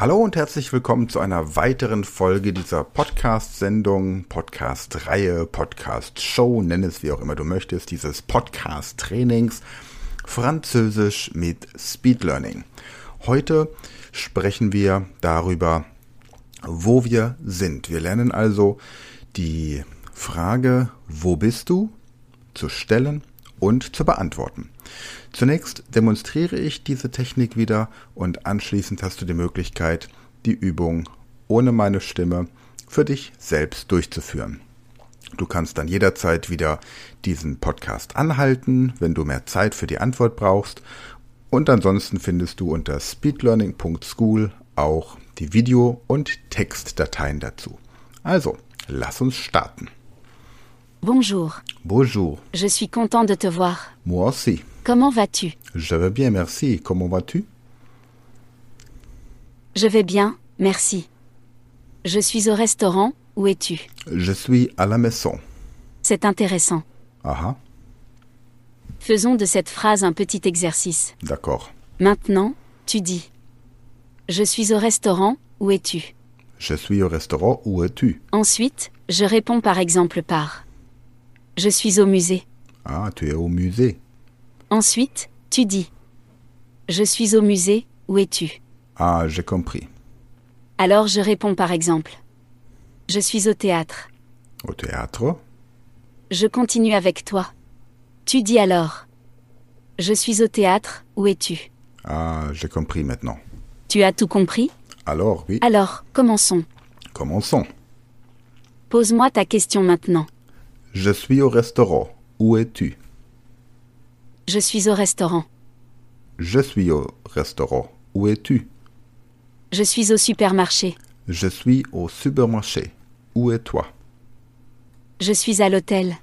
Hallo und herzlich willkommen zu einer weiteren Folge dieser Podcast-Sendung, Podcast-Reihe, Podcast-Show, nenn es wie auch immer du möchtest, dieses Podcast-Trainings Französisch mit Speed Learning. Heute sprechen wir darüber, wo wir sind. Wir lernen also die Frage, wo bist du, zu stellen und zu beantworten. Zunächst demonstriere ich diese Technik wieder und anschließend hast du die Möglichkeit, die Übung ohne meine Stimme für dich selbst durchzuführen. Du kannst dann jederzeit wieder diesen Podcast anhalten, wenn du mehr Zeit für die Antwort brauchst. Und ansonsten findest du unter speedlearning.school auch die Video- und Textdateien dazu. Also, lass uns starten. Bonjour. Bonjour. Je suis content de te voir. Moi aussi. Comment vas-tu? Je vais bien, merci. Comment vas-tu? Je vais bien, merci. Je suis au restaurant, où es-tu? Je suis à la maison. C'est intéressant. Ah ah, Faisons de cette phrase un petit exercice. d'accord. Maintenant, tu dis. Je suis au restaurant, où es-tu? Je suis au restaurant, où es-tu? Ensuite, je réponds par exemple par. Je suis au musée. Ah, tu es au musée. Ensuite, tu dis. Je suis au musée, où es-tu? Ah, j'ai compris. Alors je réponds par exemple. Je suis au théâtre. Au théâtre? Je continue avec toi. Tu dis alors. Je suis au théâtre, où es-tu? Ah, j'ai compris maintenant. Tu as tout compris? Alors, oui, Alors, commençons. commençons. Pose-moi ta question maintenant. Je suis au restaurant. Où es-tu Je suis au restaurant. Je suis au restaurant. Où es-tu Je suis au supermarché. Je suis au supermarché. Où es-toi Je suis à l'hôtel.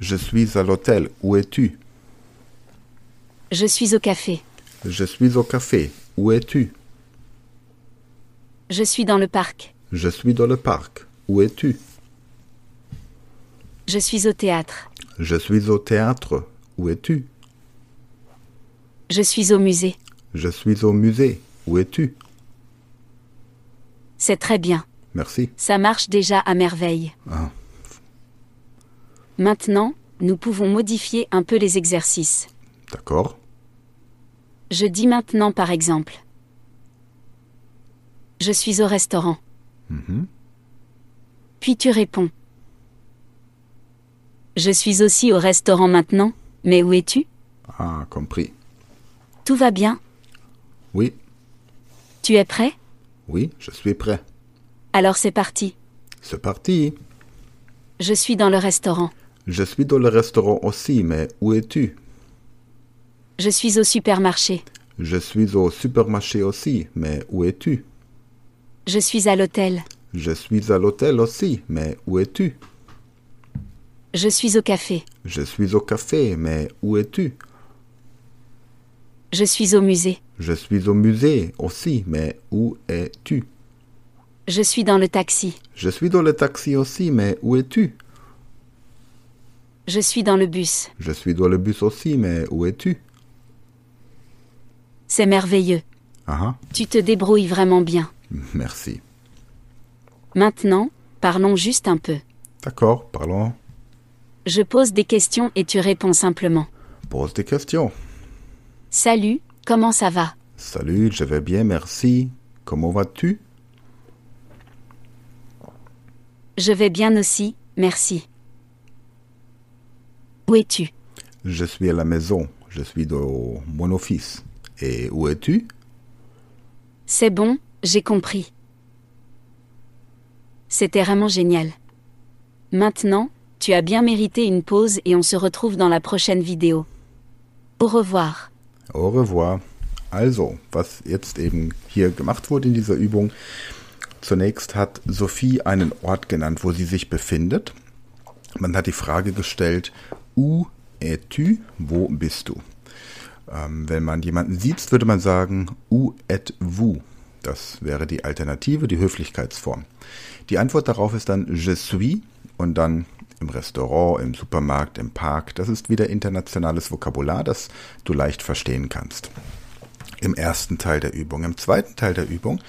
Je suis à l'hôtel. Où es-tu Je suis au café. Je suis au café. Où es-tu Je suis dans le parc. Je suis dans le parc. Où es-tu Je suis au théâtre. Je suis au théâtre. Où es-tu? Je suis au musée. Je suis au musée. Où es-tu? C'est très bien. Merci. Ça marche déjà à merveille. Ah. Maintenant, nous pouvons modifier un peu les exercices. D'accord. Je dis maintenant par exemple. Je suis au restaurant. Mhm. Puis tu réponds. Je suis aussi au restaurant maintenant, mais où es-tu? Ah, compris. Tout va bien? Oui, Tu es prêt? Oui, je suis prêt. Alors c'est parti. C'est parti. Je suis dans le restaurant. Je suis dans le restaurant aussi, mais où es-tu? Je suis au supermarché. Je suis au supermarché aussi, mais où es-tu? Je suis à l'hôtel. Je suis à l'hôtel aussi, mais où es-tu? Je suis au café. Je suis au café, mais où es-tu? Je suis au musée. Je suis au musée aussi, mais où es-tu? Je suis dans le taxi. Je suis dans le taxi aussi, mais où es-tu? Je suis dans le bus. Je suis dans le bus aussi, mais où es-tu? C'est merveilleux. Tu te débrouilles vraiment bien. merci. Maintenant, parlons juste un peu. D'accord, parlons. Je pose des questions et tu réponds simplement. Pose des questions. Salut, comment ça va? Salut, je vais bien, merci. Comment vas-tu? Je vais bien aussi, merci. Où es-tu? Je suis à la maison. Je suis dans mon office. Et où es-tu? C'est bon, j'ai compris. C'était vraiment génial. Maintenant, tu as bien mérité une pause et on se retrouve dans la prochaine vidéo. Au revoir. Au revoir. Also, was jetzt eben hier gemacht wurde in dieser Übung, Zunächst hat Sophie einen Ort genannt, wo sie sich befindet. Man hat die Frage gestellt, où es-tu? Wo bist du? Ähm, wenn man jemanden sieht, würde man sagen, où êtes-vous? Das wäre die Alternative, die Höflichkeitsform. Die Antwort darauf ist dann je suis und dann im Restaurant, im Supermarkt, im Park. Das ist wieder internationales Vokabular, das du leicht verstehen kannst. Im ersten Teil der Übung. Im zweiten Teil der Übung,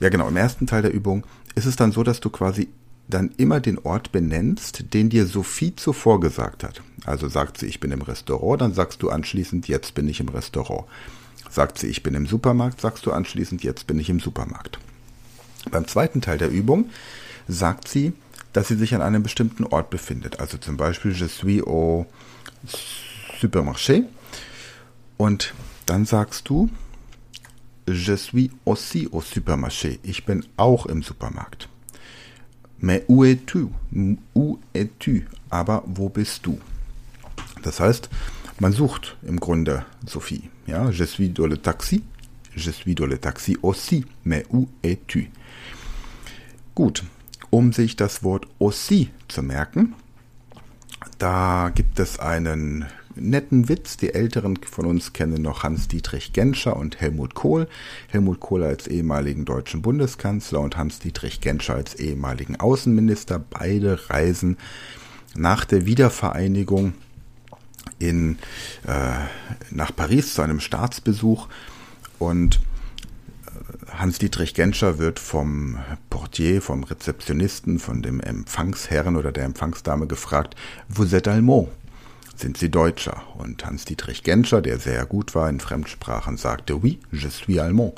ja genau, im ersten Teil der Übung ist es dann so, dass du quasi dann immer den Ort benennst, den dir Sophie zuvor gesagt hat. Also sagt sie, ich bin im Restaurant, dann sagst du anschließend, jetzt bin ich im Restaurant. Sagt sie, ich bin im Supermarkt, sagst du anschließend, jetzt bin ich im Supermarkt. Beim zweiten Teil der Übung sagt sie, dass sie sich an einem bestimmten Ort befindet. Also zum Beispiel, je suis au supermarché. Und dann sagst du, je suis aussi au supermarché. Ich bin auch im Supermarkt. Mais où es-tu? Où es-tu? Aber wo bist du? Das heißt, man sucht im Grunde Sophie. Ja, je suis dans le taxi. Je suis dans le taxi aussi. Mais où es-tu? Gut, um sich das Wort aussi zu merken, da gibt es einen netten Witz. Die Älteren von uns kennen noch Hans-Dietrich Genscher und Helmut Kohl. Helmut Kohl als ehemaligen deutschen Bundeskanzler und Hans-Dietrich Genscher als ehemaligen Außenminister. Beide reisen nach der Wiedervereinigung in, äh, nach Paris zu einem Staatsbesuch und Hans-Dietrich Genscher wird vom Portier, vom Rezeptionisten, von dem Empfangsherren oder der Empfangsdame gefragt, vous êtes allemand? Sind Sie Deutscher? Und Hans-Dietrich Genscher, der sehr gut war in Fremdsprachen, sagte, oui, je suis allemand.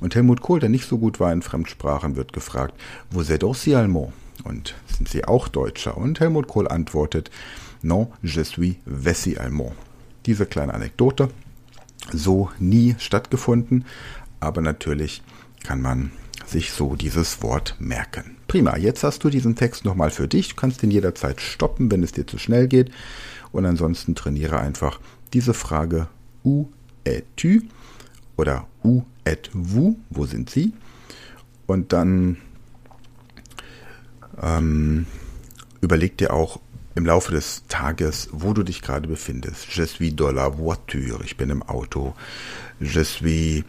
Und Helmut Kohl, der nicht so gut war in Fremdsprachen, wird gefragt, vous êtes aussi allemand? Und sind Sie auch Deutscher? Und Helmut Kohl antwortet, non, je suis Wessi allemand. Diese kleine Anekdote, so nie stattgefunden, aber natürlich kann man sich so dieses Wort merken. Prima, jetzt hast du diesen Text nochmal für dich. Du kannst ihn jederzeit stoppen, wenn es dir zu schnell geht. Und ansonsten trainiere einfach diese Frage où es-tu oder où êtes-vous, wo sind sie? Und dann ähm, überleg dir auch im Laufe des Tages, wo du dich gerade befindest. Je suis dans la voiture, ich bin im Auto. Je suis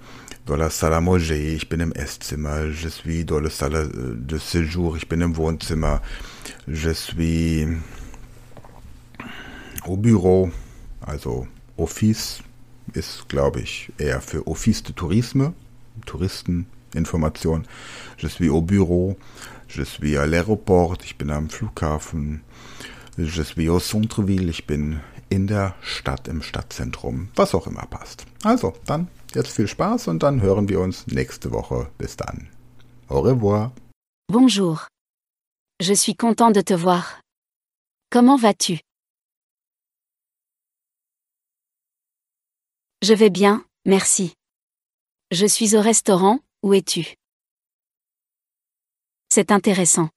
salle à manger, ich bin im Esszimmer, je suis dans la salle de séjour, ich bin im Wohnzimmer, je suis au bureau, also Office ist, glaube ich, eher für Office de Tourisme, Touristeninformation. Je suis au bureau, je suis à l'aéroport, ich bin am Flughafen, je suis au centre-ville, ich bin in der Stadt, im Stadtzentrum, was auch immer passt. Also, dann Jetzt viel Spaß und dann hören wir uns nächste Woche. Bis dann. Au revoir. Bonjour. Je suis content de te voir. Comment vas-tu? Je vais bien, merci. Je suis au restaurant, où es-tu? C'est intéressant.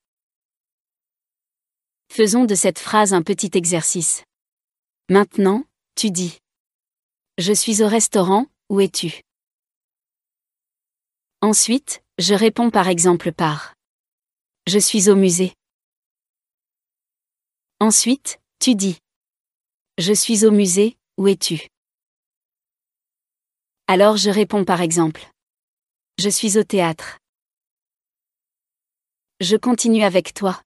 Faisons de cette phrase un petit exercice. Maintenant, tu dis. Je suis au restaurant, où es-tu? Ensuite, je réponds par exemple par Je suis au musée. Ensuite, tu dis Je suis au musée, où es-tu? Alors je réponds par exemple Je suis au théâtre. Je continue avec toi.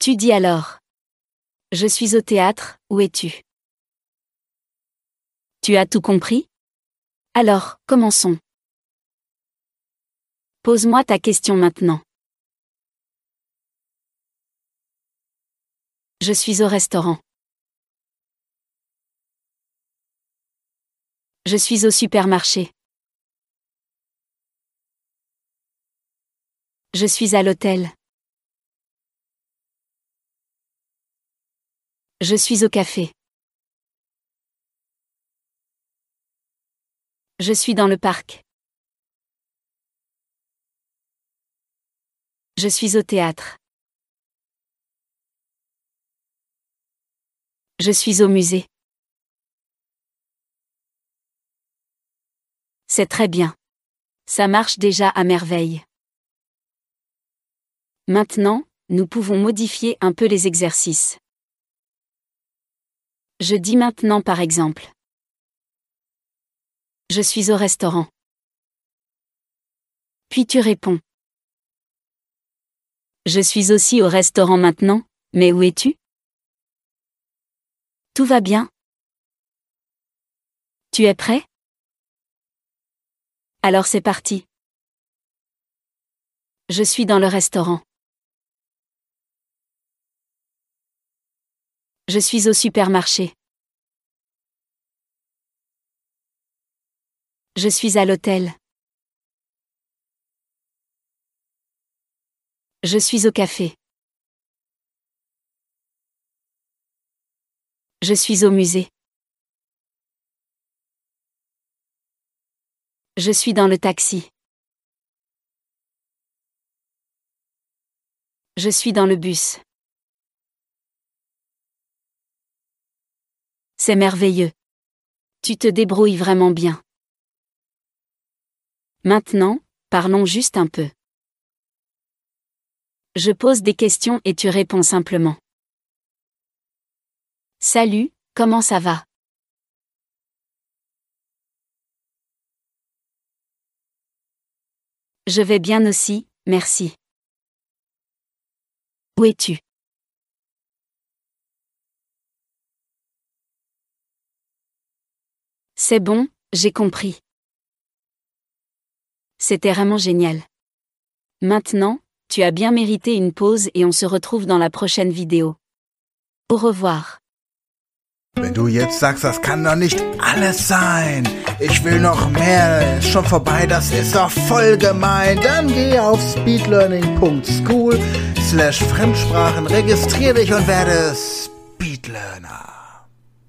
Tu dis alors Je suis au théâtre, où es-tu? Tu as tout compris? Alors, commençons. Pose-moi ta question maintenant. Je suis au restaurant. Je suis au supermarché. Je suis à l'hôtel. Je suis au café. Je suis dans le parc. Je suis au théâtre. Je suis au musée. C'est très bien. Ça marche déjà à merveille. Maintenant, nous pouvons modifier un peu les exercices. Je dis maintenant par exemple. Je suis au restaurant. Puis tu réponds. Je suis aussi au restaurant maintenant, mais où es-tu? Tout va bien Tu es prêt? Alors c'est parti. Je suis dans le restaurant. Je suis au supermarché. Je suis à l'hôtel. Je suis au café. Je suis au musée. Je suis dans le taxi. Je suis dans le bus. C'est merveilleux. Tu te débrouilles vraiment bien. Maintenant, parlons juste un peu. Je pose des questions et tu réponds simplement. Salut, comment ça va? Je vais bien aussi, merci. Où es-tu? C'est bon, j'ai compris. C'était vraiment génial. Maintenant, tu as bien mérité une pause et on se retrouve dans la prochaine vidéo. Au revoir. Wenn du jetzt sagst, das kann doch nicht alles sein, ich will noch mehr, ist schon vorbei, das ist doch voll gemein, dann geh auf speedlearning.school slash Fremdsprachen, registrier dich und werde Speedlearner.